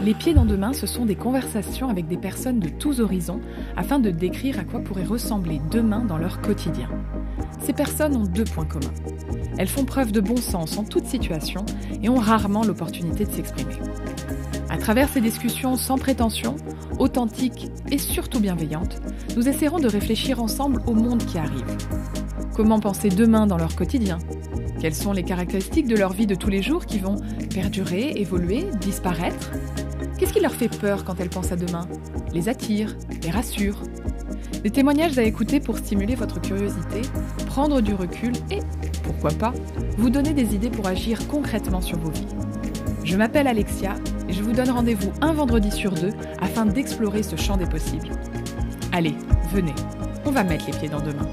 Les pieds dans demain, ce sont des conversations avec des personnes de tous horizons afin de décrire à quoi pourrait ressembler demain dans leur quotidien. Ces personnes ont deux points communs. Elles font preuve de bon sens en toute situation et ont rarement l'opportunité de s'exprimer. À travers ces discussions sans prétention, authentiques et surtout bienveillantes, nous essaierons de réfléchir ensemble au monde qui arrive. Comment penser demain dans leur quotidien? Quelles sont les caractéristiques de leur vie de tous les jours qui vont perdurer, évoluer, disparaître? Qu'est-ce qui leur fait peur quand elles pensent à demain? Les attire Les rassure Des témoignages à écouter pour stimuler votre curiosité, prendre du recul et, pourquoi pas, vous donner des idées pour agir concrètement sur vos vies. Je m'appelle Alexia et je vous donne rendez-vous un vendredi sur deux afin d'explorer ce champ des possibles. Allez, venez, on va mettre les pieds dans demain.